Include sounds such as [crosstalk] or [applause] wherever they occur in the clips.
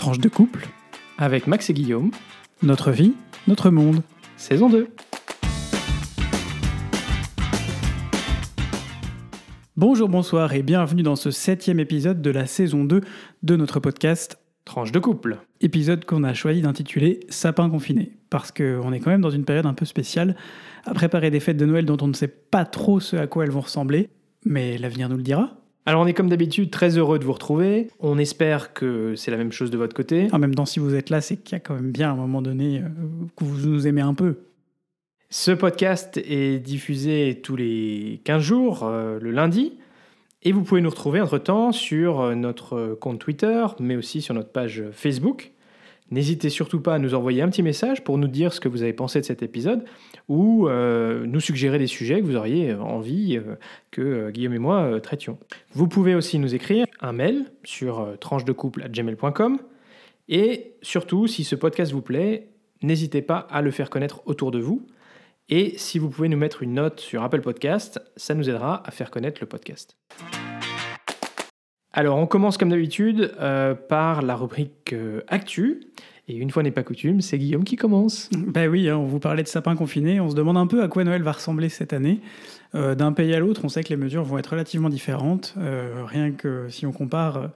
Tranche de couple, avec Max et Guillaume, notre vie, notre monde. saison 2. Bonjour, bonsoir et bienvenue dans ce septième épisode de la saison 2 de notre podcast. Tranche de couple. Épisode qu'on a choisi d'intituler Sapin confiné, parce qu'on est quand même dans une période un peu spéciale, à préparer des fêtes de Noël dont on ne sait pas trop ce à quoi elles vont ressembler, mais l'avenir nous le dira. Alors on est comme d'habitude très heureux de vous retrouver. On espère que c'est la même chose de votre côté. En même temps, si vous êtes là, c'est qu'il y a quand même bien à un moment donné euh, que vous nous aimez un peu. Ce podcast est diffusé tous les 15 jours, euh, le lundi. Et vous pouvez nous retrouver entre-temps sur euh, notre compte Twitter, mais aussi sur notre page Facebook. N'hésitez surtout pas à nous envoyer un petit message pour nous dire ce que vous avez pensé de cet épisode ou euh, nous suggérer des sujets que vous auriez envie euh, que euh, Guillaume et moi euh, traitions. Vous pouvez aussi nous écrire un mail sur euh, tranchedecouple@gmail.com et surtout, si ce podcast vous plaît, n'hésitez pas à le faire connaître autour de vous. Et si vous pouvez nous mettre une note sur Apple Podcast, ça nous aidera à faire connaître le podcast. Alors, on commence comme d'habitude euh, par la rubrique euh, Actu. Et une fois n'est pas coutume, c'est Guillaume qui commence. Ben oui, hein, on vous parlait de sapin confiné, on se demande un peu à quoi Noël va ressembler cette année. Euh, D'un pays à l'autre, on sait que les mesures vont être relativement différentes. Euh, rien que si on compare euh,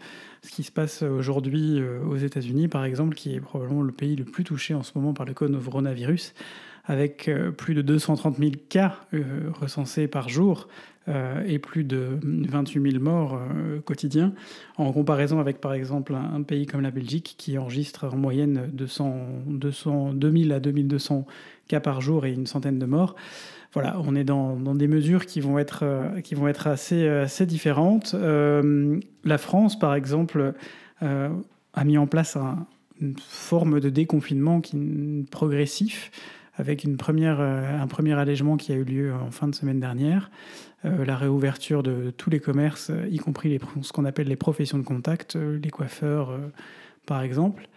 ce qui se passe aujourd'hui aux États-Unis, par exemple, qui est probablement le pays le plus touché en ce moment par le coronavirus, avec plus de 230 000 cas recensés par jour et plus de 28 000 morts euh, quotidiens, en comparaison avec par exemple un, pays comme la Belgique qui enregistre en moyenne 200, 200, 2000 à 2200 cas par jour et une centaine de morts. Voilà, on est dans, des mesures qui vont être, euh, qui vont être assez, euh, assez différentes. Euh, la France, par exemple, euh, a mis en place un- une forme de déconfinement qui, progressif, avec une première, euh, un premier allègement qui a eu lieu en fin de semaine dernière, euh, la réouverture de tous les commerces, euh, y compris les, ce qu'on appelle les professions de contact, euh, les coiffeurs euh, par exemple.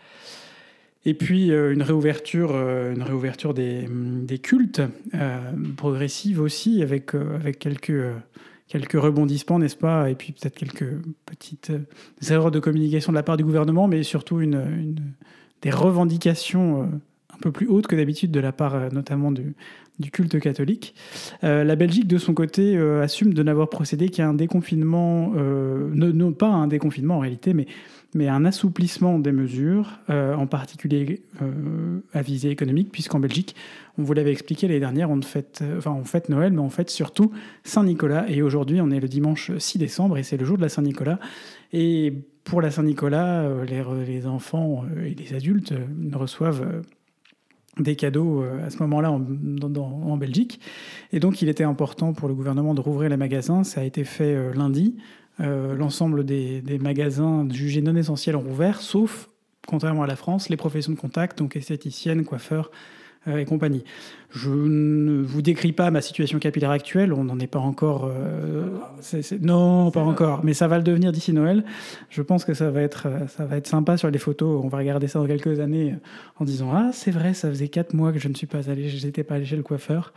Et puis euh, une réouverture, euh, une réouverture des, des cultes euh, progressive aussi, avec, euh, avec quelques, euh, quelques rebondissements, n'est-ce pas? Et puis peut-être quelques petites euh, erreurs de communication de la part du gouvernement, mais surtout une, des revendications euh, un peu plus hautes que d'habitude de la part euh, notamment du, du culte catholique. Euh, la Belgique, de son côté, euh, assume de n'avoir procédé qu'à un déconfinement, euh, non, pas un déconfinement en réalité, mais, un assouplissement des mesures, en particulier à visée économique, puisqu'en Belgique, on vous l'avait expliqué l'année dernière, on fête, Noël, mais on fête surtout Saint-Nicolas. Et aujourd'hui, on est le dimanche 6 décembre et c'est le jour de la Saint-Nicolas. Et pour la Saint-Nicolas, les, les enfants et les adultes reçoivent des cadeaux euh, à ce moment-là en, Belgique. Et donc, il était important pour le gouvernement de rouvrir les magasins. Ça a été fait euh, lundi. Euh, L'ensemble des, magasins jugés non essentiels ont rouvert, sauf, contrairement à la France, les professions de contact, donc esthéticiennes, coiffeurs et compagnie. Je ne vous décris pas ma situation capillaire actuelle, on n'en est pas encore... euh, non, pas encore, mais ça va le devenir d'ici Noël. Je pense que ça va, être, euh, ça va être sympa sur les photos, on va regarder ça dans quelques années euh, en disant « Ah, c'est vrai, ça faisait quatre mois que je ne suis pas allé, je n'étais pas allé chez le coiffeur ».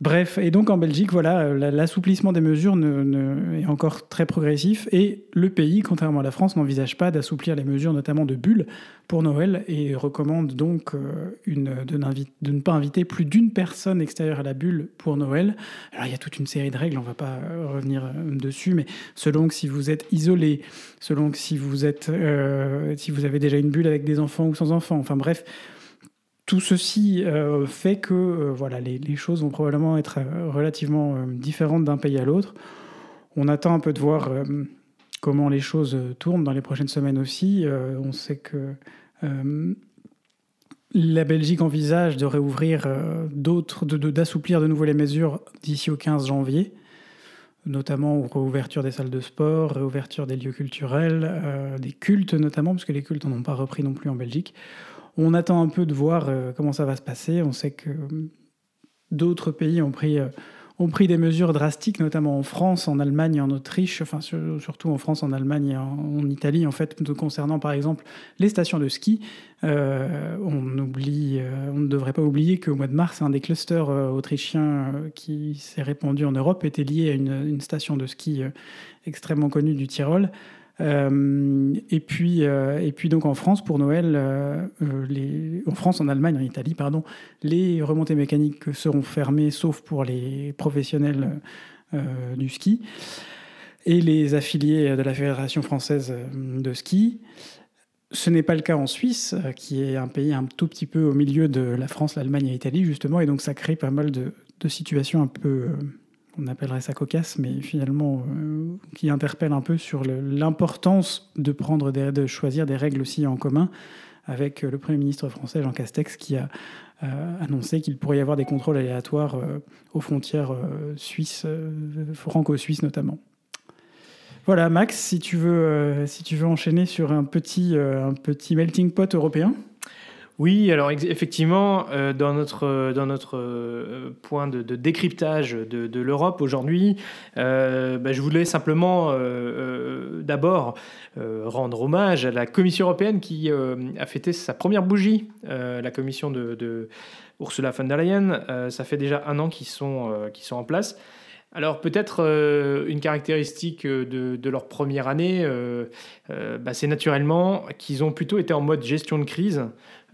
Bref, et donc en Belgique, voilà, la- l'assouplissement des mesures ne- ne- est encore très progressif et le pays, contrairement à la France, n'envisage pas d'assouplir les mesures, notamment de bulles, pour Noël et recommande donc une, de, de ne pas inviter plus d'une personne extérieure à la bulle pour Noël. Alors il y a toute une série de règles, on ne va pas euh, revenir euh, dessus, mais selon que si vous êtes isolé, selon que si vous, êtes, euh, si vous avez déjà une bulle avec des enfants ou sans enfants, enfin bref, tout ceci fait que voilà, les, les choses vont probablement être relativement différentes d'un pays à l'autre. On attend un peu de voir comment les choses tournent dans les prochaines semaines aussi. On sait que la Belgique envisage de réouvrir euh, d'autres, d'assouplir de, nouveau les mesures d'ici au 15 janvier, notamment réouverture des salles de sport, réouverture des lieux culturels, euh, des cultes notamment, parce que les cultes n'ont pas repris non plus en Belgique. On attend un peu de voir euh, comment ça va se passer. On sait que d'autres pays ont pris, ont pris des mesures drastiques, notamment en France, en Allemagne en Autriche, surtout en France, en Allemagne et en, Italie, en fait, concernant par exemple les stations de ski. Euh, euh, on ne devrait pas oublier qu'au mois de mars, un des clusters euh, autrichiens qui s'est répandu en Europe était lié à une, une station de ski extrêmement connue du Tyrol. Et, puis, et puis donc en France, pour Noël, les, en France, en Allemagne, en Italie, pardon, les remontées mécaniques seront fermées, sauf pour les professionnels du ski et les affiliés de la Fédération française de ski. Ce n'est pas le cas en Suisse, euh, qui est un pays un tout petit peu au milieu de la France, l'Allemagne et l'Italie, justement, et donc ça crée pas mal de, situations un peu, euh, on appellerait ça cocasse, mais finalement euh, qui interpellent un peu sur l'importance de prendre de choisir des règles aussi en commun, avec le Premier ministre français Jean Castex qui a annoncé qu'il pourrait y avoir des contrôles aléatoires aux frontières suisses, franco-suisses notamment. Voilà, Max, si tu veux, euh, enchaîner sur un petit, euh, un petit melting pot européen. Oui, alors effectivement, euh, dans notre, dans notre point de, décryptage de, l'Europe aujourd'hui, bah, je voulais simplement d'abord rendre hommage à la Commission européenne qui a fêté sa première bougie, la commission de, Ursula von der Leyen. ça fait déjà un an qu'ils sont, en place. Alors peut-être euh, une caractéristique euh, de, leur première année, euh, bah, c'est naturellement qu'ils ont plutôt été en mode gestion de crise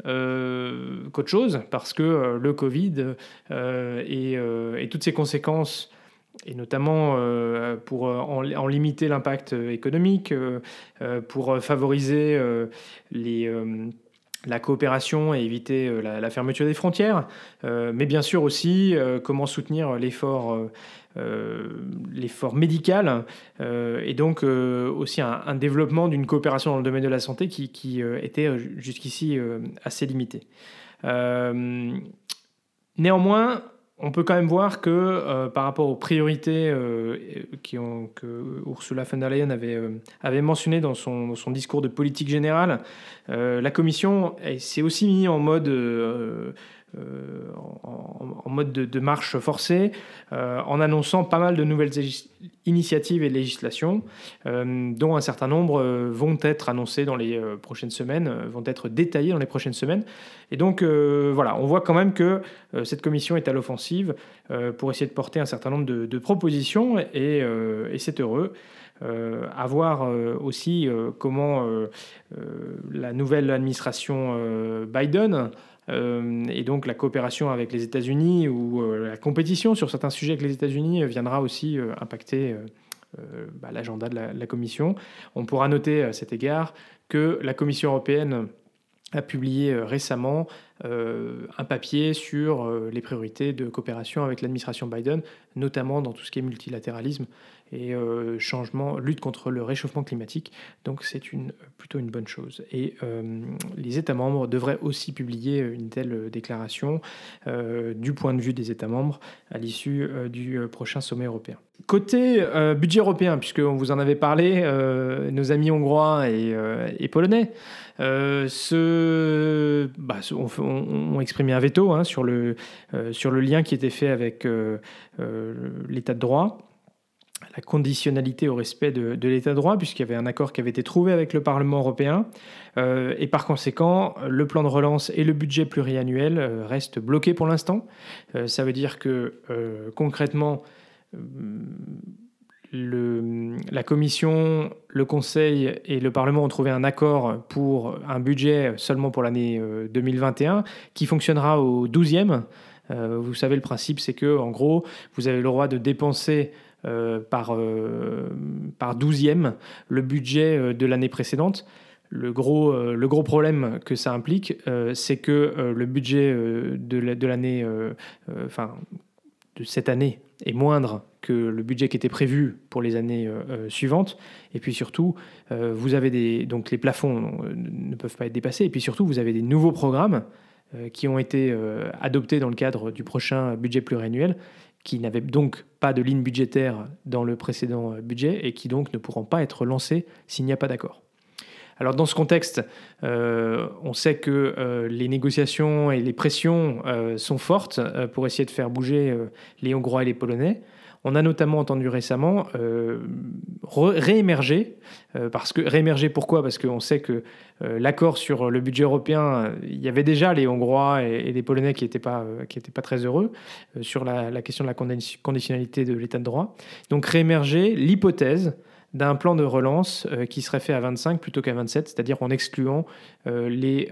qu'autre chose, parce que le Covid et, toutes ses conséquences, et notamment pour en, limiter l'impact économique, pour favoriser la coopération et éviter la, fermeture des frontières, mais bien sûr aussi comment soutenir l'effort euh, l'effort médical euh, et donc euh, aussi un, développement d'une coopération dans le domaine de la santé qui, était jusqu'ici assez limité. néanmoins, on peut quand même voir que par rapport aux priorités que Ursula von der Leyen avait, mentionnées dans son, son, discours de politique générale, la Commission s'est aussi mise en mode euh, en, mode de, marche forcée, euh, en annonçant pas mal de nouvelles initiatives et législations, euh, dont un certain nombre vont être annoncées dans les prochaines semaines, vont être détaillées dans les prochaines semaines. Et donc voilà, on voit quand même que cette commission est à l'offensive pour essayer de porter un certain nombre de, propositions, et, c'est heureux. à voir aussi comment la nouvelle administration Biden et donc la coopération avec les États-Unis ou euh, la compétition sur certains sujets avec les États-Unis euh, viendra aussi impacter bah, l'agenda de la, Commission. On pourra noter à cet égard que la Commission européenne a publié récemment un papier sur les priorités de coopération avec l'administration Biden, notamment dans tout ce qui est multilatéralisme et euh, changement, lutte contre le réchauffement climatique. Donc c'est plutôt une bonne chose. Et euh, les États membres devraient aussi publier une telle déclaration euh, du point de vue des États membres à l'issue du prochain sommet européen. Côté budget européen, puisqu'on vous en avait parlé, nos amis hongrois et, polonais bah, ont, exprimé un veto hein, sur le lien qui était fait avec l'état de droit la conditionnalité au respect de, l'état de droit, puisqu'il y avait un accord qui avait été trouvé avec le Parlement européen. Euh, et par conséquent, le plan de relance et le budget pluriannuel euh, restent bloqués pour l'instant. Euh, ça veut dire que concrètement, la Commission, le Conseil et le Parlement ont trouvé un accord pour un budget seulement pour l'année 2021 qui fonctionnera au 12e. vous savez, le principe, c'est que, en gros, vous avez le droit de dépenser par, euh, par douzième le budget euh, de l'année précédente. Le gros, le gros problème que ça implique, c'est que le budget de l'année, enfin, de cette année est moindre que le budget qui était prévu pour les années suivantes. Et puis surtout, vous avez des, donc les plafonds ne peuvent pas être dépassés. Et puis surtout, vous avez des nouveaux programmes qui ont été adoptés dans le cadre du prochain budget pluriannuel qui n'avaient donc pas de ligne budgétaire dans le précédent euh, budget et qui donc ne pourront pas être lancés s'il n'y a pas d'accord. Alors dans ce contexte, euh, on sait que euh, les négociations et les pressions sont fortes pour essayer de faire bouger les Hongrois et les Polonais. On a notamment entendu récemment euh, réémerger, euh, parce que réémerger pourquoi? Parce qu'on sait que euh, l'accord sur le budget européen, il y avait déjà les Hongrois et, les Polonais qui n'étaient pas, pas très heureux sur la, question de la conditionnalité de l'état de droit. Donc réémerger l'hypothèse d'un plan de relance qui serait fait à 25 plutôt qu'à 27, c'est-à-dire en excluant les,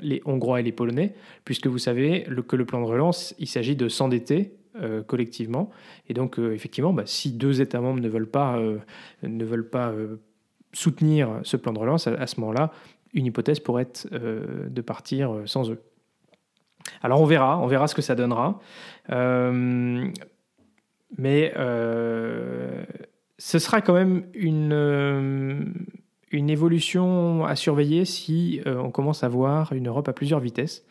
les Hongrois et les Polonais, puisque vous savez que le plan de relance, il s'agit de s'endetter collectivement. Et donc, effectivement, bah, si deux États membres ne veulent pas, ne veulent pas soutenir ce plan de relance, à, ce moment-là, une hypothèse pourrait être de partir sans eux. Alors on verra, on verra ce que ça donnera. Euh, mais euh, ce sera quand même une, euh, une évolution à surveiller si on commence à voir une Europe à plusieurs vitesses.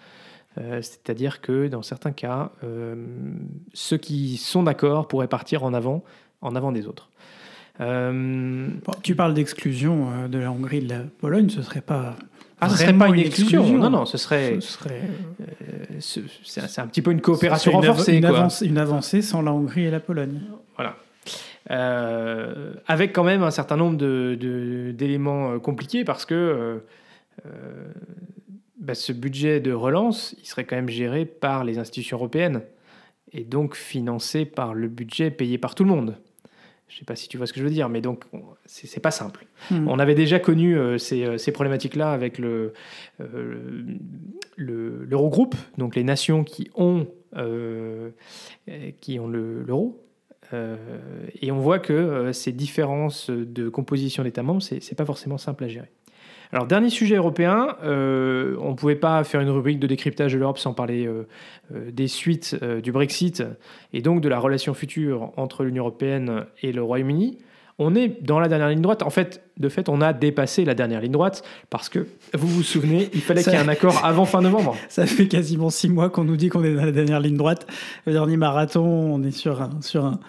C'est-à-dire que dans certains cas, ceux qui sont d'accord pourraient partir en avant, en avant des autres. tu parles d'exclusion de la Hongrie et de la Pologne, ce serait pas ah, ce serait pas une exclusion. Non, non, ce serait. Euh, c'est un petit peu une coopération renforcée. Une, Avancée, une, avancée, sans la Hongrie et la Pologne. Voilà. Euh, avec quand même un certain nombre d'éléments de, euh, compliqués parce que bah, ce budget de relance, il serait quand même géré par les institutions européennes et donc financé par le budget payé par tout le monde. Je ne sais pas si tu vois ce que je veux dire, mais donc c'est pas simple. Hmm. On avait déjà connu euh, euh, ces, problématiques-là avec le, euh, l'Eurogroupe, donc les nations qui ont, qui ont l'euro. et on voit que ces différences de composition d'États membres, c'est pas forcément simple à gérer. Alors, dernier sujet européen, on ne pouvait pas faire une rubrique de décryptage de l'Europe sans parler euh, euh, des suites du Brexit et donc de la relation future entre l'Union européenne et le Royaume-Uni. On est dans la dernière ligne droite. En fait, de fait, on a dépassé la dernière ligne droite parce que, vous vous souvenez, il fallait qu'il y ait un accord avant fin novembre. [laughs] Ça fait quasiment six mois qu'on nous dit qu'on est dans la dernière ligne droite. Le dernier marathon, on est sur un, sur un,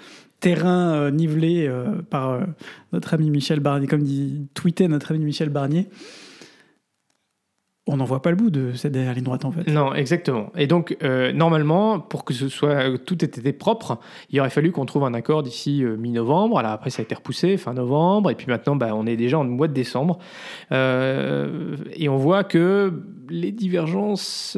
terrain euh, nivelé euh, par euh, notre ami Michel Barnier, comme dit tweeté notre ami Michel Barnier. On n'en voit pas le bout de cette dernière ligne droite en fait. Non, exactement. Et donc normalement, pour que ce soit tout ait été propre, il aurait fallu qu'on trouve un accord d'ici mi-novembre. Alors après, ça a été repoussé fin novembre, et puis maintenant, bah, on est déjà en mois de décembre, et on voit que les divergences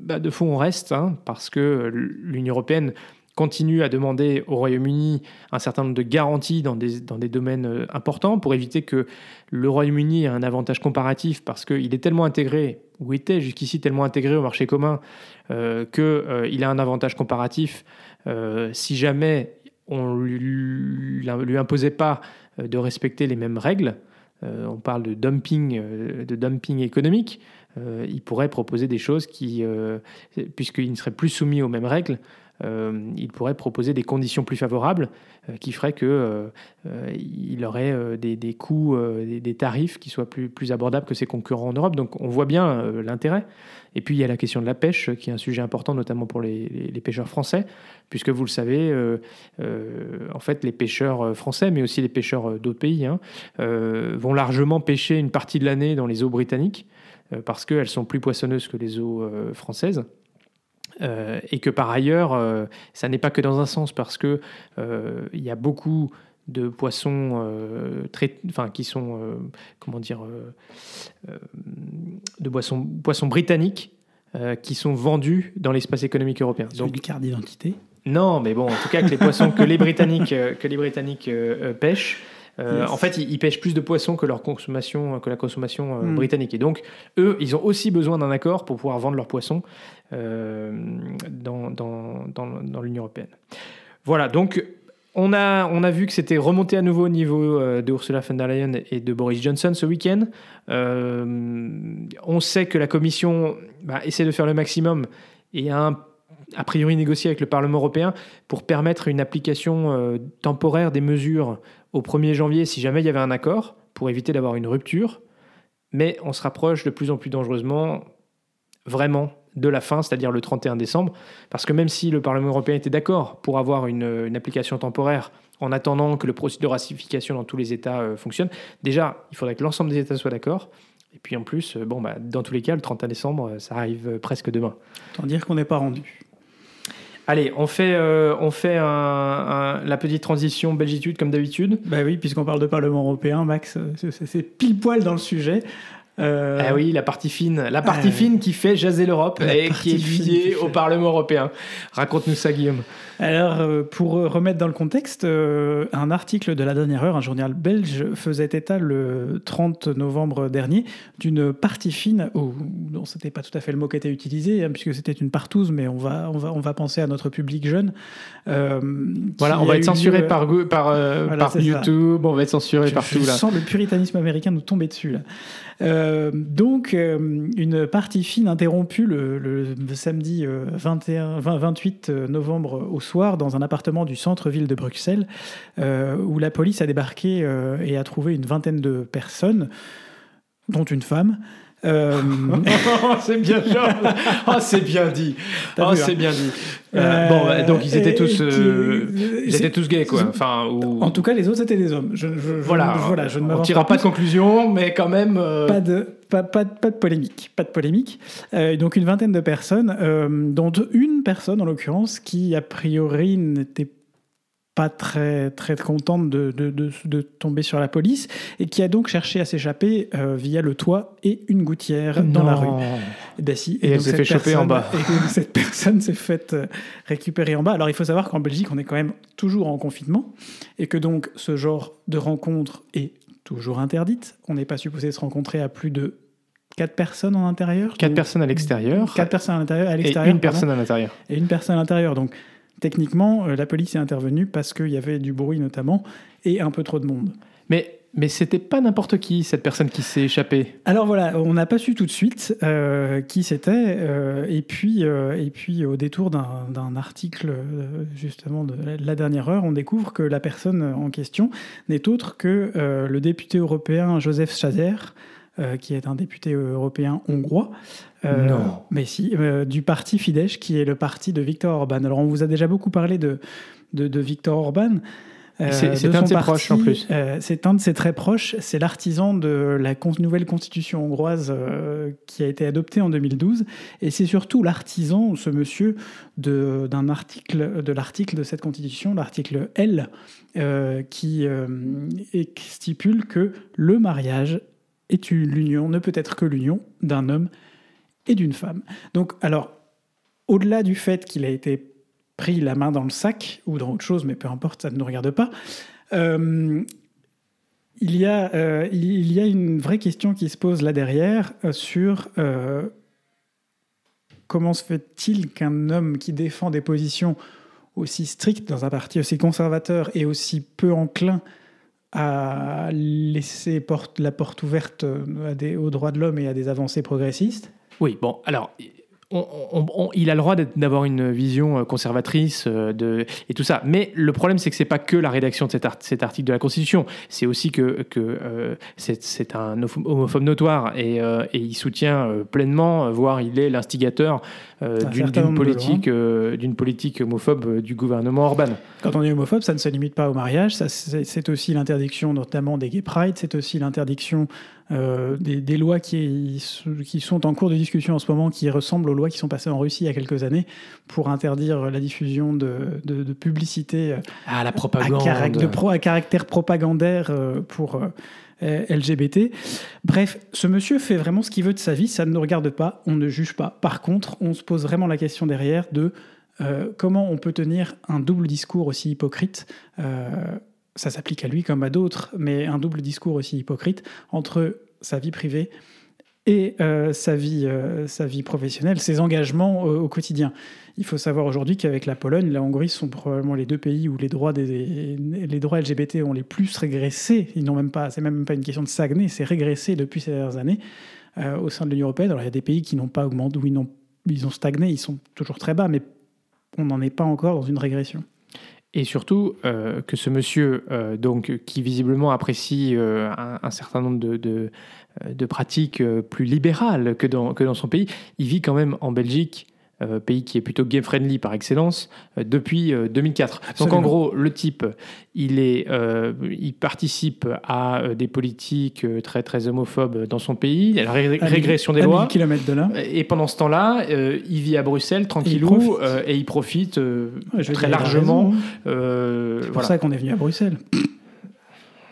bah, de fond restent, hein, parce que l'Union européenne continue à demander au Royaume-Uni un certain nombre de garanties dans des, dans des domaines euh, importants pour éviter que le Royaume-Uni ait un avantage comparatif parce qu'il est tellement intégré, ou était jusqu'ici tellement intégré au marché commun, euh, qu'il euh, a un avantage comparatif si jamais on ne lui, lui, imposait pas de respecter les mêmes règles. on parle de dumping, de dumping économique. il pourrait proposer des choses qui, puisqu'il ne serait plus soumis aux mêmes règles, il pourrait proposer des conditions plus favorables euh, qui feraient qu'il euh, aurait des, coûts, des, tarifs qui soient plus, abordables que ses concurrents en Europe. Donc on voit bien l'intérêt. Et puis il y a la question de la pêche, qui est un sujet important notamment pour les, les, pêcheurs français, puisque vous le savez, en fait les pêcheurs français, mais aussi les pêcheurs d'autres pays, hein, vont largement pêcher une partie de l'année dans les eaux britanniques, parce qu'elles sont plus poissonneuses que les eaux françaises. Euh, et que par ailleurs, euh, ça n'est pas que dans un sens, parce que euh, y a beaucoup de poissons très, enfin, qui sont, comment dire, de poissons, poissons britanniques qui sont vendus dans l'espace économique européen. Donc, du carte d'identité Non, mais bon, en tout cas, que les poissons que les Britanniques, que les Britanniques pêchent, euh, en fait, ils, pêchent plus de poissons que leur consommation, que la consommation euh, hmm. britannique. Et donc, eux, ils ont aussi besoin d'un accord pour pouvoir vendre leurs poissons euh, dans, dans, dans, l'Union européenne. Voilà. Donc, on a, on a vu que c'était remonté à nouveau au niveau de Ursula von der Leyen et de Boris Johnson ce week-end. on sait que la Commission bah, essaie de faire le maximum et a a priori négocié avec le Parlement européen pour permettre une application temporaire des mesures au 1er janvier si jamais il y avait un accord, pour éviter d'avoir une rupture. Mais on se rapproche de plus en plus dangereusement, vraiment, de la fin, c'est-à-dire le 31 décembre. Parce que même si le Parlement européen était d'accord pour avoir une, application temporaire en attendant que le processus de ratification dans tous les États euh, fonctionne, déjà, il faudrait que l'ensemble des États soient d'accord. Et puis en plus, euh, bon, bah, dans tous les cas, le 31 décembre, ça arrive presque demain. Autant dire qu'on n'est pas rendu. Allez, on fait, euh, on fait la petite transition Belgitude comme d'habitude. Bah oui, puisqu'on parle de Parlement européen, Max, c'est pile poil dans le sujet. Euh, Ah oui, la partie fine. La partie Ah, fine qui fait jaser l'Europe et qui est liée au Parlement européen. Raconte-nous ça, Guillaume. Alors, euh, pour euh, remettre dans le contexte, euh, un article de la dernière heure, un journal belge, faisait état le 30 novembre dernier d'une partie fine, ou non, c'était pas tout à fait le mot qui était utilisé, hein, puisque c'était une partouze, mais on va, on va, on va penser à notre public jeune. euh, Voilà, on va être censuré lieu- par, par, euh, Voilà, par ça. YouTube, on va être censuré Je, partout je là. sens le puritanisme américain nous tomber dessus là. Euh, donc, une partie fine interrompue le, le samedi euh, 21, 20 28 novembre au soir dans un appartement du centre-ville de Bruxelles, euh, où la police a débarqué euh, et a trouvé une vingtaine de personnes, dont une femme. Euh, Oh, [laughs] c'est bien. [laughs] Oh, c'est bien dit. Oh, hein. c'est bien dit. Euh, bon, bah, donc ils étaient tous, euh, ils étaient tous gays, quoi. Enfin, ou... En tout cas, les autres étaient des hommes. Je, je- je- voilà. je ne on tirera pas de conclusion, mais quand même. euh, Pas de, pas, pas, pas de polémique. Pas de polémique. Euh, donc une vingtaine de personnes, euh, dont une personne en l'occurrence qui a priori n'était pas très, très contente de, de, de- de tomber sur la police et qui a donc cherché à s'échapper euh, via le toit et une gouttière dans la rue. ben si. Et elle s'est fait choper en bas. [laughs] Et donc cette personne s'est faite euh, récupérer en bas. Alors il faut savoir qu'en Belgique, on est quand même toujours en confinement et que donc ce genre de rencontre est toujours interdite. On n'est pas supposé se rencontrer à plus de quatre personnes en intérieur. Quatre Donc, personnes à l'extérieur. Quatre personnes à l'intérieur, Et l'extérieur. une pardon, personne à l'intérieur. et une personne à l'intérieur. Donc techniquement, euh, la police est intervenue parce qu'il y avait du bruit notamment et un peu trop de monde. Mais, mais c'était pas n'importe qui, cette personne qui s'est échappée. Alors voilà, on n'a pas su tout de suite euh, qui c'était, euh, et, puis, euh, et puis au détour d'un article justement de la- dernière heure, on découvre que la personne en question n'est autre que le député européen Joseph Schazer, euh, qui est un député européen hongrois. Euh, Non. Mais si, euh, du parti Fidesz, qui est le parti de Viktor Orban. Alors on vous a déjà beaucoup parlé de, de, de Viktor Orban. euh, C'est- un de ses proches, en plus. c'est un de ses très proches. C'est l'artisan de la con- nouvelle constitution hongroise qui a été adoptée en 2012. Et c'est surtout l'artisan, ce monsieur, de- d'un article, de l'article de cette constitution, l'article L, qui stipule que le mariage est une l'union, ne peut être que l'union d'un homme et d'une femme. Donc, alors, au-delà du fait qu'il a été pris la main dans le sac ou dans autre chose, mais peu importe, ça ne nous regarde pas. euh, il, y a, euh, il y a une vraie question qui se pose là derrière euh, sur comment se fait-il qu'un homme qui défend des positions aussi strictes dans un parti aussi conservateur et aussi peu enclin à laisser la porte ouverte aux droits de l'homme et à des avancées progressistes Oui, bon, alors, on- on- on- il a le droit d'avoir une vision euh, conservatrice euh, de, et tout ça. Mais le problème, c'est que c'est pas que la rédaction de cet, art- cet article de la Constitution. C'est aussi que, que euh, c'est un homo- homophobe notoire et, euh, et il soutient pleinement, voire il est l'instigateur euh, Un d'une politique, d'une politique homophobe du gouvernement Orban. Quand on est homophobe, ça ne se limite pas au mariage, c'est aussi l'interdiction notamment des gay pride, c'est aussi l'interdiction euh, des, des lois qui, qui sont en cours de discussion en ce moment, qui ressemblent aux lois qui sont passées en Russie il y a quelques années pour interdire la diffusion de, de, de publicité euh, Ah, la à, propagande. carac- de pro- à caractère propagandaire euh, pour LGBT. Bref, ce monsieur fait vraiment ce qu'il veut de sa vie, ça ne nous regarde pas, on ne juge pas. Par contre, on se pose vraiment la question derrière de euh, comment on peut tenir un double discours aussi hypocrite. euh, ça s'applique à lui comme à d'autres, mais un double discours aussi hypocrite entre sa vie privée et euh, sa, vie, euh, sa vie professionnelle, ses engagements au quotidien. Il faut savoir aujourd'hui qu'avec la Pologne, la Hongrie sont probablement les deux pays où les droits, des, les droits LGBT ont les plus régressé. Ils n'ont même pas, c'est même pas une question de stagner, c'est régressé depuis ces dernières années euh, au sein de l'Union européenne. Alors il y a des pays qui n'ont pas augmenté, où ils, n'ont- ils ont stagné, ils sont toujours très bas, mais on n'en est pas encore dans une régression. Et surtout euh, que ce monsieur, euh, donc, qui visiblement apprécie euh, un, certain nombre de, pratiques plus libérales que dans, que dans son pays, il vit quand même en Belgique, euh, pays qui est plutôt gay-friendly par excellence, euh, depuis euh, 2004. Donc Absolument. en gros, le type, il, est, euh, il participe à euh, des politiques euh, très, très homophobes dans son pays, la ré- À mille- régression des à lois. 1000 kilomètres de là. Et pendant ce temps-là, euh, il vit à Bruxelles, tranquillou, profite. euh, et il profite euh, Ouais, très largement. euh, C'est pour voilà. ça qu'on est venu à Bruxelles.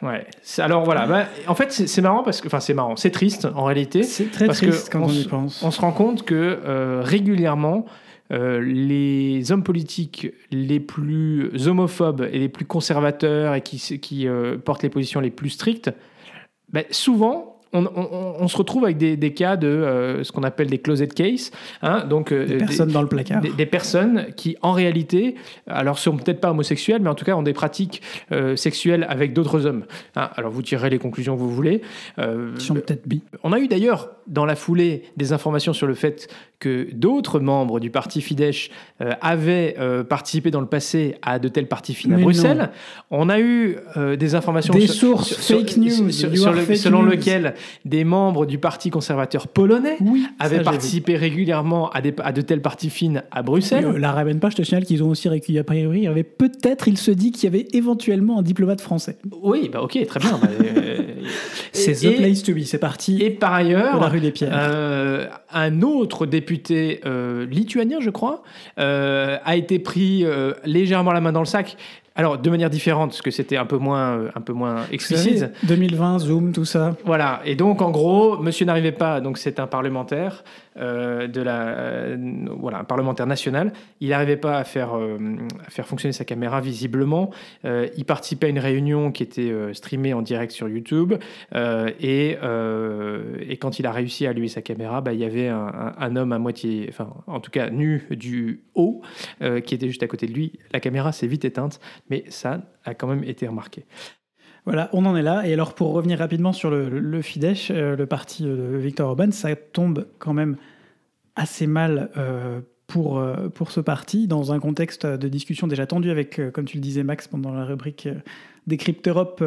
Ouais. Alors voilà, bah, en fait c'est marrant parce que, enfin c'est marrant, c'est triste en réalité. C'est très Parce que triste quand on y se- pense. On se rend compte que euh, régulièrement, euh, les hommes politiques les plus homophobes et les plus conservateurs et qui, qui euh, portent les positions les plus strictes, ben, souvent, on, on- on se retrouve avec des, des cas de euh, ce qu'on appelle des closet cases. hein, donc, euh, Des des- personnes dans le placard. des, des personnes qui, en réalité, alors sont peut-être pas homosexuelles, mais en tout cas ont des pratiques euh, sexuelles avec d'autres hommes. Hein, alors vous tirerez les conclusions que vous voulez. Qui sont peut-être bi. on a eu d'ailleurs dans la foulée des informations sur le fait que d'autres membres du parti Fidesz avaient participé dans le passé à de tels partis fines à Bruxelles. On a eu des informations Des sur- sources sur- fake news, sur- you sur are le- fake selon news. lequel des membres du parti conservateur polonais Oui, avaient participé régulièrement à, des- à de tels partis fines à. Bruxelles. Euh, La ramène pas, je te signale qu'ils ont aussi recueilli a priori. Il y avait peut-être, il se dit qu'il y avait éventuellement un diplomate français. Oui, bah ok, très bien. bah, euh, [laughs] C'est et- The Place to Be, c'est parti Et par de ailleurs, la rue des Pierres. Euh, un autre député euh, lituanien, je crois, a été pris légèrement la main dans le sac. Alors, de manière différente, parce que c'était un peu moins, un peu moins savez, explicite. 2020, Zoom, tout ça. Voilà. Et donc, en gros, monsieur n'arrivait pas, donc c'est un parlementaire, euh, de la, euh, voilà, un parlementaire national. Il n'arrivait pas à faire, euh, à faire fonctionner sa caméra visiblement. Il participait à une réunion qui était streamée en direct sur YouTube. Et, et quand il a réussi à allumer sa caméra, bah, il y avait un, un- homme à moitié, enfin, en tout cas nu du haut, qui était juste à côté de lui. La caméra s'est vite éteinte, mais ça a quand même été remarqué. Voilà, on en est là. Et alors, pour revenir rapidement sur le, le Fidesz, euh, le parti de Viktor Orban, ça tombe quand même assez mal euh, pour, euh, pour ce parti, dans un contexte de discussion déjà tendu avec, comme tu le disais, Max, pendant la rubrique Décrypte Europe,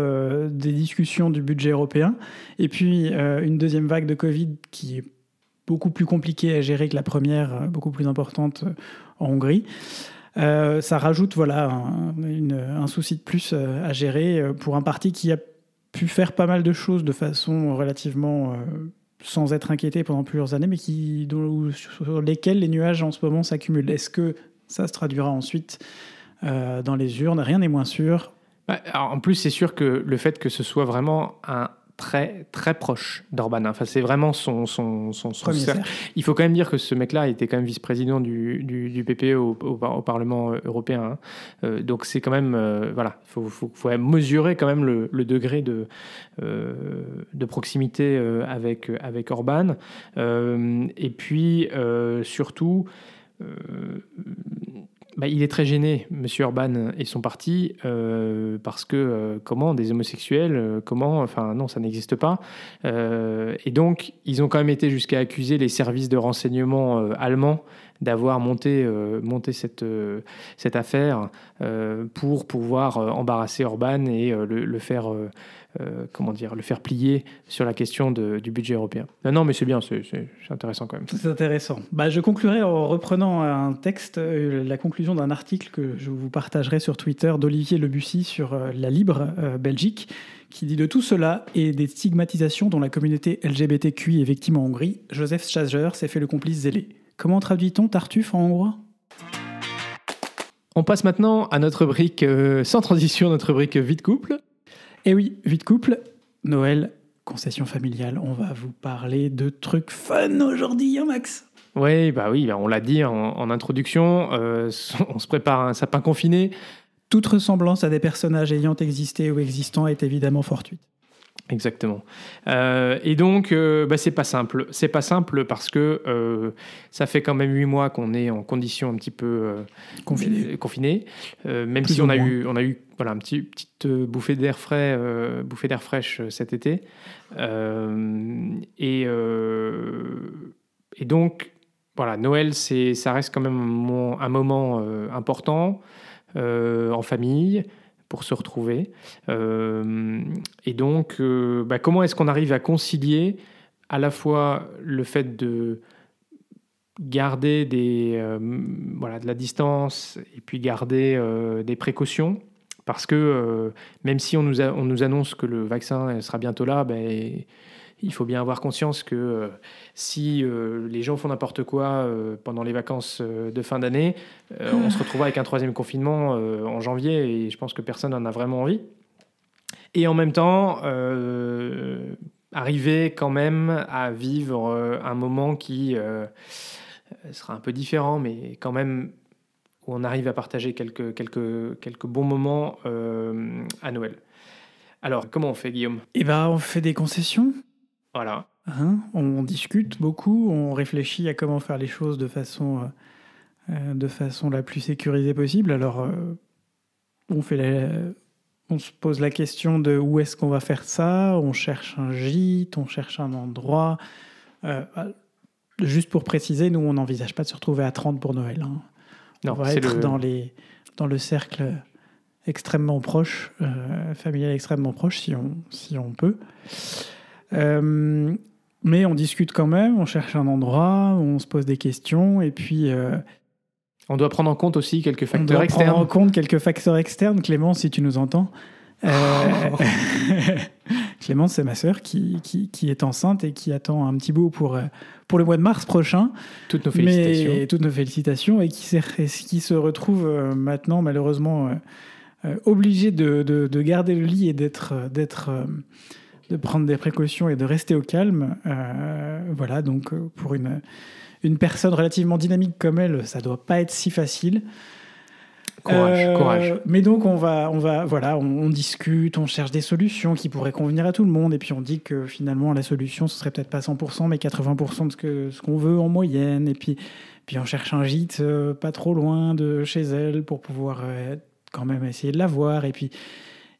des discussions du budget européen. Et puis, une deuxième vague de Covid qui est beaucoup plus compliquée à gérer que la première, beaucoup plus importante en Hongrie. Euh, ça rajoute voilà, un, souci de plus euh, à gérer euh, pour un parti qui a pu faire pas mal de choses de façon relativement sans être inquiété pendant plusieurs années, mais sur lesquels les nuages en ce moment s'accumulent. Est-ce que ça se traduira ensuite dans les urnes? Rien n'est moins sûr. Bah, en plus, c'est sûr que le fait que ce soit vraiment un très très proche d'Orban, enfin, c'est vraiment son, son, son, son cercle. Il faut quand même dire que ce mec-là était quand même vice-président du, du, du PPE au, au par- au Parlement euh, européen. hein. Euh, donc c'est quand même, euh, voilà, il faut, faut, faut mesurer quand même le, le degré de, euh, de proximité avec, avec Orban. Et puis surtout, bah, il est très gêné, Monsieur Orban et son parti, euh, parce que euh, comment des homosexuels, euh, comment, enfin non, ça n'existe pas. Et donc, ils ont quand même été jusqu'à accuser les services de renseignement allemands d'avoir monté, monté cette, cette affaire pour pouvoir embarrasser Orban et le, le faire, euh, comment dire, le faire plier sur la question de- du budget européen. Non, non, mais c'est bien, c'est intéressant quand même. C'est intéressant. Bah, je conclurai en reprenant un texte, euh, la conclusion d'un article que je vous partagerai sur Twitter d'Olivier Lebussy sur euh, la Libre euh, Belgique, qui dit de tout cela et des stigmatisations dont la communauté LGBTQI est victime en Hongrie, Joseph Schazer s'est fait le complice zélé. Comment traduit-on Tartuffe en hongrois? On passe maintenant à notre rubrique, euh, sans transition, notre rubrique vie de couple. Eh oui, vie de couple, Noël, concession familiale, on va vous parler de trucs fun aujourd'hui, hein Max Oui, bah oui, on l'a dit en, en introduction, euh, [laughs] on se prépare à un sapin confiné. Toute ressemblance à des personnages ayant existé ou existants est évidemment fortuite. Exactement. Euh, et donc, euh, bah, c'est pas simple. C'est pas simple parce que euh, ça fait quand même huit mois qu'on est en condition un petit peu euh, Confiné. euh, confiné. Euh, même Plus si on a moins. eu, on a eu voilà un petit petite bouffée d'air frais, bouffée d'air fraîche cet été. Et et donc voilà, Noël, c'est ça reste quand même un moment, un moment, important en famille pour se retrouver. Euh, et donc, euh, bah, comment est-ce qu'on arrive à concilier à la fois le fait de garder des, euh, voilà, de la distance et puis garder des précautions? Parce que même si on nous, a- on nous annonce que le vaccin sera bientôt là, ben, il faut bien avoir conscience que euh, si euh, les gens font n'importe quoi euh, pendant les vacances de fin d'année, on se retrouvera avec un troisième confinement en janvier et je pense que personne n'en a vraiment envie. Et en même temps, arriver quand même à vivre un moment qui sera un peu différent, mais quand même où on arrive à partager quelques, quelques, quelques bons moments à Noël. Alors, comment on fait, Guillaume? Eh ben, on fait des concessions. Voilà. Hein, on discute beaucoup, on réfléchit à comment faire les choses de façon, euh, euh, de façon la plus sécurisée possible. Alors, euh, on, fait on se pose la question de où est-ce qu'on va faire ça? On cherche un gîte, on cherche un endroit. Juste pour préciser, nous, on n'envisage pas de se retrouver à 30 pour Noël. Hein. on va être dans, les, dans le cercle extrêmement proche, familial extrêmement proche, si on, si on peut. Mais on discute quand même, on cherche un endroit, on se pose des questions, et puis. Euh, on doit prendre en compte aussi quelques facteurs on doit externes. Prendre en compte quelques facteurs externes, Clément, si tu nous entends. Euh, [laughs] Clémence, c'est ma sœur qui, qui, est enceinte et qui attend un petit bout pour, euh, pour le mois de mars prochain. Toutes nos félicitations. Mais, toutes nos félicitations et qui, qui se retrouve maintenant malheureusement obligée de, de, de, garder le lit et d'être de prendre des précautions et de rester au calme. Euh, voilà, donc euh, pour une, une personne relativement dynamique comme elle, ça doit pas être si facile. Courage, euh, courage. Mais donc on va, on va, voilà, on, discute, on cherche des solutions qui pourraient convenir à tout le monde, et puis on dit que finalement la solution ce serait peut-être pas 100%, mais 80% de ce que ce qu'on veut en moyenne, et puis puis on cherche un gîte pas trop loin de chez elle pour pouvoir quand même essayer de la voir, et puis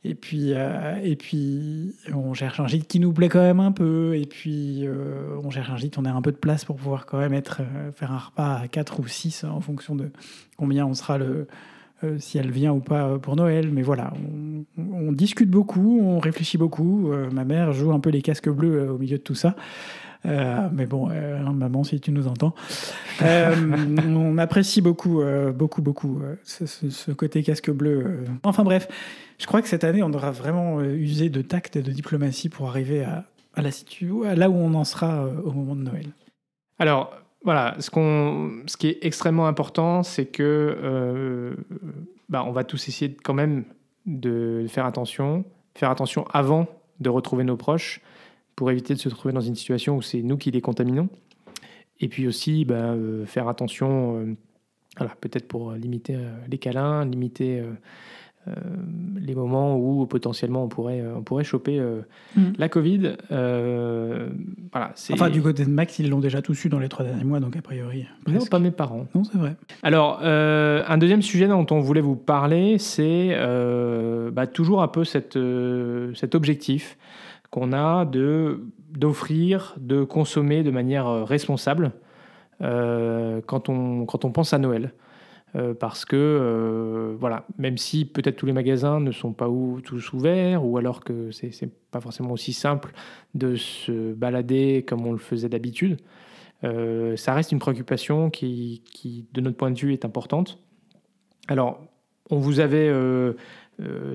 et puis, euh, et puis, on cherche un gîte qui nous plaît quand même un peu. Et puis, euh, on cherche un gîte, on a un peu de place pour pouvoir quand même être, euh, faire un repas à 4 ou 6 en fonction de combien on sera le, si elle vient ou pas pour Noël. Mais voilà, on, discute beaucoup, on réfléchit beaucoup. ma mère joue un peu les casques bleus au milieu de tout ça. Mais bon, hein, maman, si tu nous entends, on apprécie beaucoup, beaucoup, beaucoup ce, côté casque bleu. Enfin bref, je crois que cette année, on aura vraiment euh, usé de tact et de diplomatie pour arriver à, la situation, là où on en sera euh, au moment de Noël. Alors, voilà, ce, qu'on, ce qui est extrêmement important, c'est que euh, bah, on va tous essayer quand même de faire attention, faire attention avant de retrouver nos proches pour éviter de se trouver dans une situation où c'est nous qui les contaminons. Et puis aussi, bah, faire attention, voilà, peut-être pour limiter les câlins, limiter euh, les moments où potentiellement on pourrait, on pourrait choper euh, mm. la Covid. Euh, voilà, enfin, du côté de Max, ils l'ont déjà tous eu dans les trois derniers mois, donc a priori. Non, pas mes parents. Non, c'est vrai. Alors, un deuxième sujet dont on voulait vous parler, c'est bah, toujours un peu cette, cet objectif qu'on a de d'offrir, de consommer de manière responsable quand, on, quand on pense à Noël. Euh, parce que, euh, voilà, même si peut-être tous les magasins ne sont pas tous ouverts, ou alors que c'est n'est pas forcément aussi simple de se balader comme on le faisait d'habitude, euh, ça reste une préoccupation qui, qui, de notre point de vue, est importante. Alors, on vous avait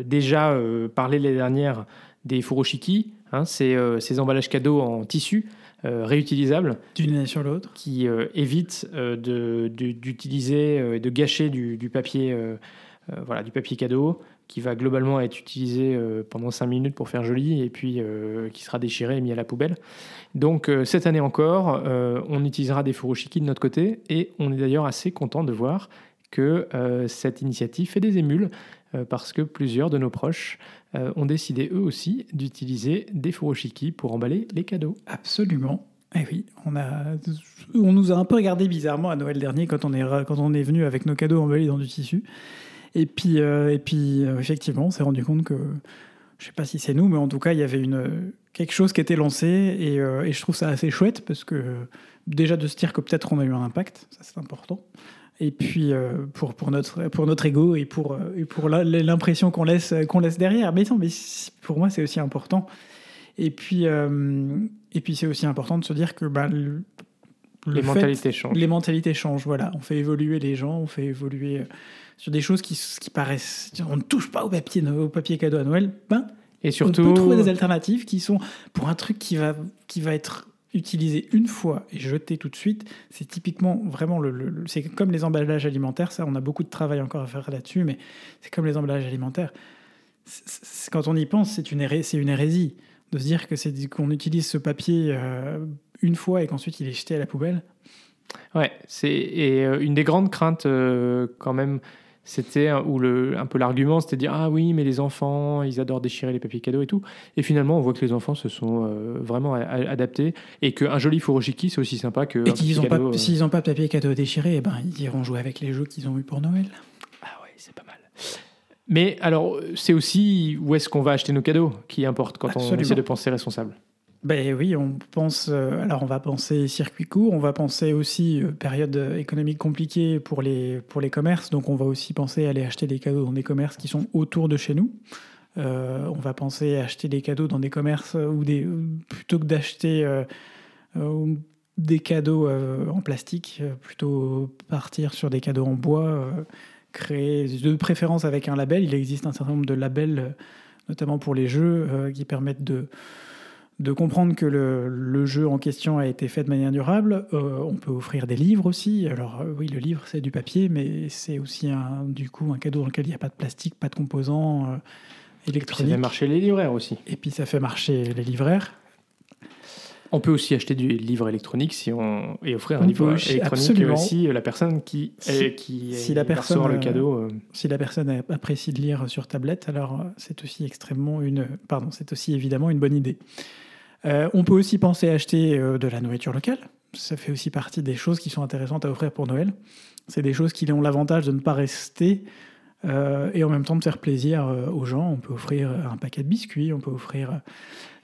déjà parlé l'année dernière des furoshiki, hein, ces, ces emballages cadeaux en tissu euh, réutilisables. D'une année sur l'autre. Qui euh, évite euh, d'utiliser et de gâcher du, papier, voilà, du papier cadeau qui va globalement être utilisé pendant 5 minutes pour faire joli et puis qui sera déchiré et mis à la poubelle. Donc cette année encore, on utilisera des furoshiki de notre côté et on est d'ailleurs assez content de voir que cette initiative fait des émules parce que plusieurs de nos proches euh, ont décidé eux aussi d'utiliser des furoshiki pour emballer les cadeaux. Absolument. Eh oui, on, a, on nous a un peu regardé bizarrement à Noël dernier quand on est, quand on est venu avec nos cadeaux emballés dans du tissu. Et puis, euh, et puis euh, effectivement, on s'est rendu compte que, je ne sais pas si c'est nous, mais en tout cas, il y avait une, quelque chose qui était lancé et, et je trouve ça assez chouette parce que déjà de se dire que peut-être on a eu un impact, ça c'est important et puis euh, pour, pour, notre, pour notre ego et pour, euh, et pour l'impression qu'on laisse, qu'on laisse derrière. Mais non, mais pour moi, c'est aussi important. Et puis, euh, et puis c'est aussi important de se dire que bah, les mentalités changent. Les mentalités changent, voilà. On fait évoluer les gens, on fait évoluer sur des choses qui, qui paraissent. On ne touche pas au papier, au papier cadeau à Noël. Ben, et surtout, on peut trouver des alternatives qui sont pour un truc qui va, qui va être utiliser une fois et jeter tout de suite, c'est typiquement vraiment le, c'est comme les emballages alimentaires. Ça, on a beaucoup de travail encore à faire là-dessus, mais c'est comme les emballages alimentaires. quand on y pense, c'est une, une hérésie de se dire que c'est qu'on utilise ce papier euh, une fois et qu'ensuite il est jeté à la poubelle. Ouais, c'est et euh, une des grandes craintes euh, quand même, c'était où le un peu l'argument, c'était de dire ah oui mais les enfants ils adorent déchirer les papiers cadeaux et tout, et finalement on voit que les enfants se sont vraiment adaptés et qu'un joli furoshiki c'est aussi sympa que. Et qu'ils pas, s'ils n'ont pas de papier cadeau déchiré, eh ben ils iront jouer avec les jeux qu'ils ont eu pour Noël. Ah ouais, c'est pas mal. Mais alors, c'est aussi où est-ce qu'on va acheter nos cadeaux qui importe quand on essaie de penser responsable? Ben oui, on pense. Euh, alors, on va penser circuit court, on va penser aussi euh, période économique compliquée pour les, commerces. Donc, on va aussi penser à aller acheter des cadeaux dans des commerces qui sont autour de chez nous. Euh, on va penser à acheter des cadeaux dans des commerces ou des, plutôt que d'acheter des cadeaux en plastique, plutôt partir sur des cadeaux en bois créer, de préférence avec un label. Il existe un certain nombre de labels, euh, notamment pour les jeux, euh, qui permettent de, de comprendre que le, le, jeu en question a été fait de manière durable. Euh, on peut offrir des livres aussi. Alors oui, le livre, c'est du papier, mais c'est aussi un, du coup un cadeau dans lequel il n'y a pas de plastique, pas de composants électroniques. Ça fait marcher les libraires aussi. Et puis ça fait marcher les libraires. On peut aussi acheter du livre électronique si on, et offrir un livre électronique aussi la personne qui, si, qui si la personne, le cadeau. Euh, si la personne apprécie de lire sur tablette, alors euh, c'est aussi extrêmement une, pardon, c'est aussi évidemment une bonne idée. Euh, on peut aussi penser à acheter de la nourriture locale. Ça fait aussi partie des choses qui sont intéressantes à offrir pour Noël. C'est des choses qui ont l'avantage de ne pas rester et en même temps de faire plaisir aux gens. On peut offrir un paquet de biscuits, on peut offrir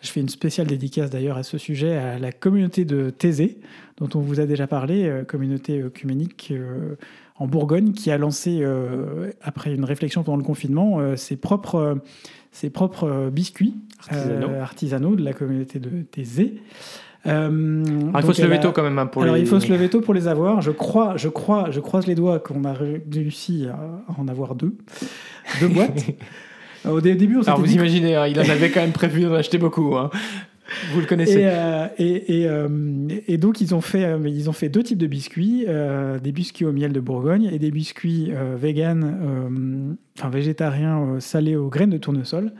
je fais une spéciale dédicace d'ailleurs à ce sujet à la communauté de Thésée, dont on vous a déjà parlé, euh, communauté œcuménique euh, en Bourgogne, qui a lancé, euh, après une réflexion pendant le confinement, ses propres, ses propres biscuits artisanaux. de la communauté de Thésée. il faut se lever tôt quand même hein, pour alors, il faut se lever tôt pour les avoir. Je crois, je crois, je croise les doigts qu'on a réussi à en avoir deux, deux boîtes. [laughs] Au début, on Alors vous imaginez, hein, il en avait quand même prévu d'en acheter beaucoup. Hein. Vous le connaissez. Et, euh, euh, et, donc ils ont fait, euh, ils ont fait deux types de biscuits, des biscuits au miel de Bourgogne et des biscuits vegan, enfin végétariens salés aux graines de tournesol.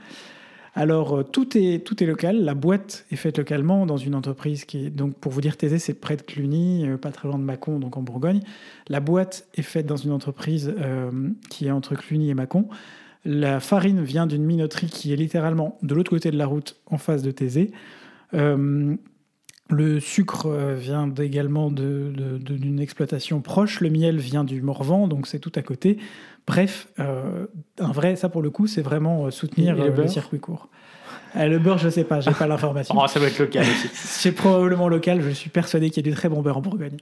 Alors tout est tout est local. La boîte est faite localement dans une entreprise qui est donc pour vous dire Thésée, c'est près de Cluny, pas très loin de Mâcon, donc en Bourgogne. La boîte est faite dans une entreprise qui est entre Cluny et Mâcon. La farine vient d'une minoterie qui est littéralement de l'autre côté de la route, en face de Thésée. Euh, le sucre euh, vient également d'une exploitation proche. Le miel vient du Morvan, donc c'est tout à côté. Bref, euh, un vrai, ça pour le coup, c'est vraiment soutenir le, circuit court. le beurre, je sais pas, j'ai pas l'information. [laughs] Oh, ça doit être local aussi. [laughs] c'est probablement local. Je suis persuadé qu'il y a du très bon beurre en Bourgogne.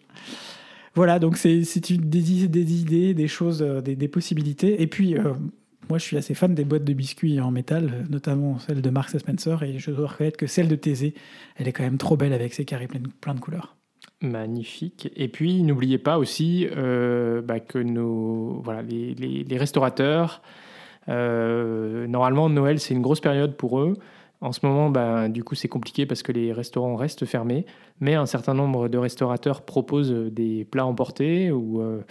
Voilà, donc c'est des, des, idées, des choses, des, des possibilités. Et puis, moi, je suis assez fan des boîtes de biscuits en métal, notamment celle de Marks Spencer, et je dois reconnaître que celle de Thésée, elle est quand même trop belle avec ses carrés pleins de couleurs. Magnifique. Et puis, n'oubliez pas aussi euh, bah, que nos, voilà, les, les, restaurateurs, euh, normalement, Noël, c'est une grosse période pour eux. En ce moment, bah, du coup, c'est compliqué parce que les restaurants restent fermés, mais un certain nombre de restaurateurs proposent des plats emportés ou euh,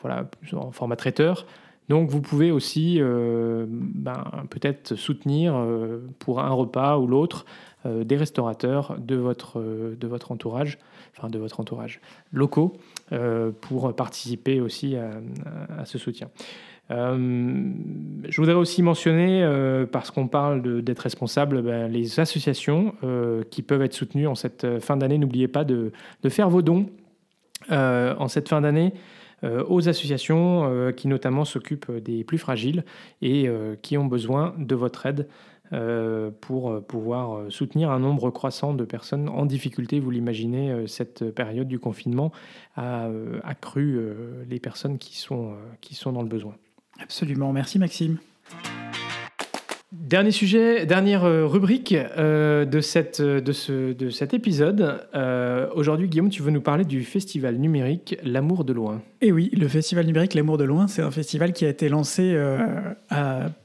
voilà, en format traiteur. Donc vous pouvez aussi euh, ben, peut-être soutenir euh, pour un repas ou l'autre euh, des restaurateurs de votre, entourage, enfin de votre entourage locaux, pour participer aussi à, ce soutien. je voudrais aussi mentionner, parce qu'on parle d'être responsable, ben, les associations qui peuvent être soutenues en cette fin d'année. N'oubliez pas de, faire vos dons en cette fin d'année. Euh, aux associations euh, qui notamment s'occupent des plus fragiles et euh, qui ont besoin de votre aide pour pouvoir soutenir un nombre croissant de personnes en difficulté. Vous l'imaginez, cette période du confinement a accru les personnes qui sont, qui sont dans le besoin. Absolument. Merci Maxime. Dernier sujet, dernière euh, rubrique euh, de, cette, de, ce, de cet épisode. Euh, aujourd'hui, Guillaume, tu veux nous parler du festival numérique L'amour de loin. Eh oui, le festival numérique L'amour de loin, c'est un festival qui a été lancé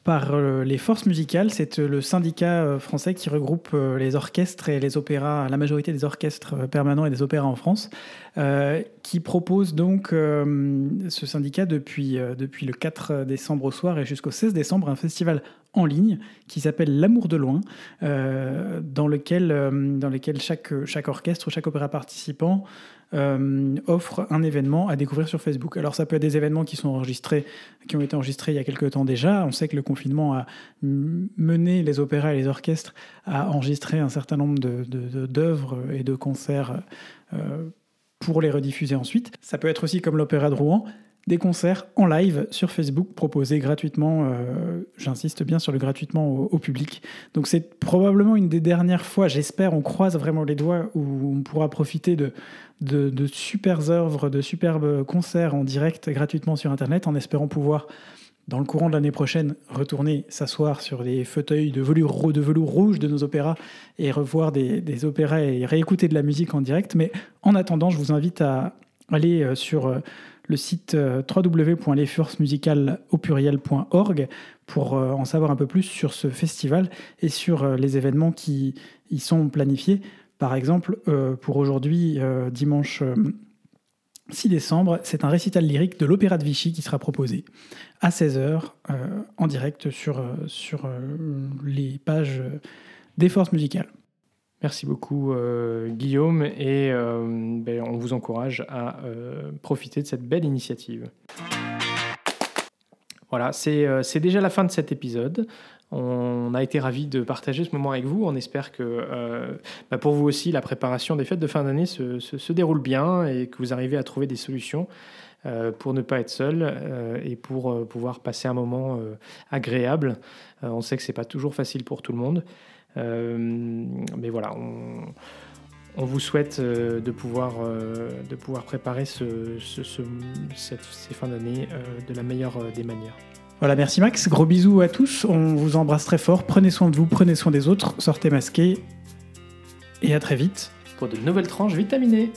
par les forces musicales. C'est le syndicat français qui regroupe les orchestres et les opéras, la majorité des orchestres permanents et des opéras en France, qui propose donc ce syndicat depuis, depuis le 4 décembre au soir et jusqu'au 16 décembre un festival en ligne qui s'appelle L'amour de loin, dans lequel, dans lequel chaque, chaque orchestre, chaque opéra participant offre un événement à découvrir sur Facebook. Alors ça peut être des événements qui sont enregistrés, qui ont été enregistrés il y a quelques temps déjà. On sait que le confinement a mené les opéras et les orchestres à enregistrer un certain nombre d'œuvres de, et de concerts pour les rediffuser ensuite. Ça peut être aussi comme l'Opéra de Rouen, des concerts en live sur Facebook proposés gratuitement, euh, j'insiste bien sur le gratuitement au, public. Donc c'est probablement une des dernières fois, j'espère, on croise vraiment les doigts, où on pourra profiter de, de, de super œuvres, de superbes concerts en direct gratuitement sur Internet, en espérant pouvoir dans le courant de l'année prochaine, retourner s'asseoir sur les fauteuils de velours, de velours rouge de nos opéras et revoir des, opéras et réécouter de la musique en direct. Mais en attendant, je vous invite à aller euh, sur euh, le site euh, www.lesforcesmusicales.org pour en savoir un peu plus sur ce festival et sur les événements qui y sont planifiés. Par exemple, pour aujourd'hui, dimanche 6 décembre, c'est un récital lyrique de l'Opéra de Vichy qui sera proposé à 16h euh, en direct sur, euh, euh, les pages des forces musicales. Merci beaucoup Guillaume et ben, on vous encourage à profiter de cette belle initiative. Voilà, c'est déjà la fin de cet épisode. On a été ravis de partager ce moment avec vous. On espère que euh, bah, pour vous aussi, la préparation des fêtes de fin d'année se, déroule bien et que vous arrivez à trouver des solutions euh, pour ne pas être seul euh, et pour pouvoir passer un moment agréable. on sait que ce n'est pas toujours facile pour tout le monde. Mais voilà, on, vous souhaite de, pouvoir, de pouvoir préparer ce, ces fins d'année de la meilleure des manières. Voilà, merci Max. Gros bisous à tous. On vous embrasse très fort. Prenez soin de vous, prenez soin des autres. Sortez masqués. Et à très vite. Pour de nouvelles tranches vitaminées.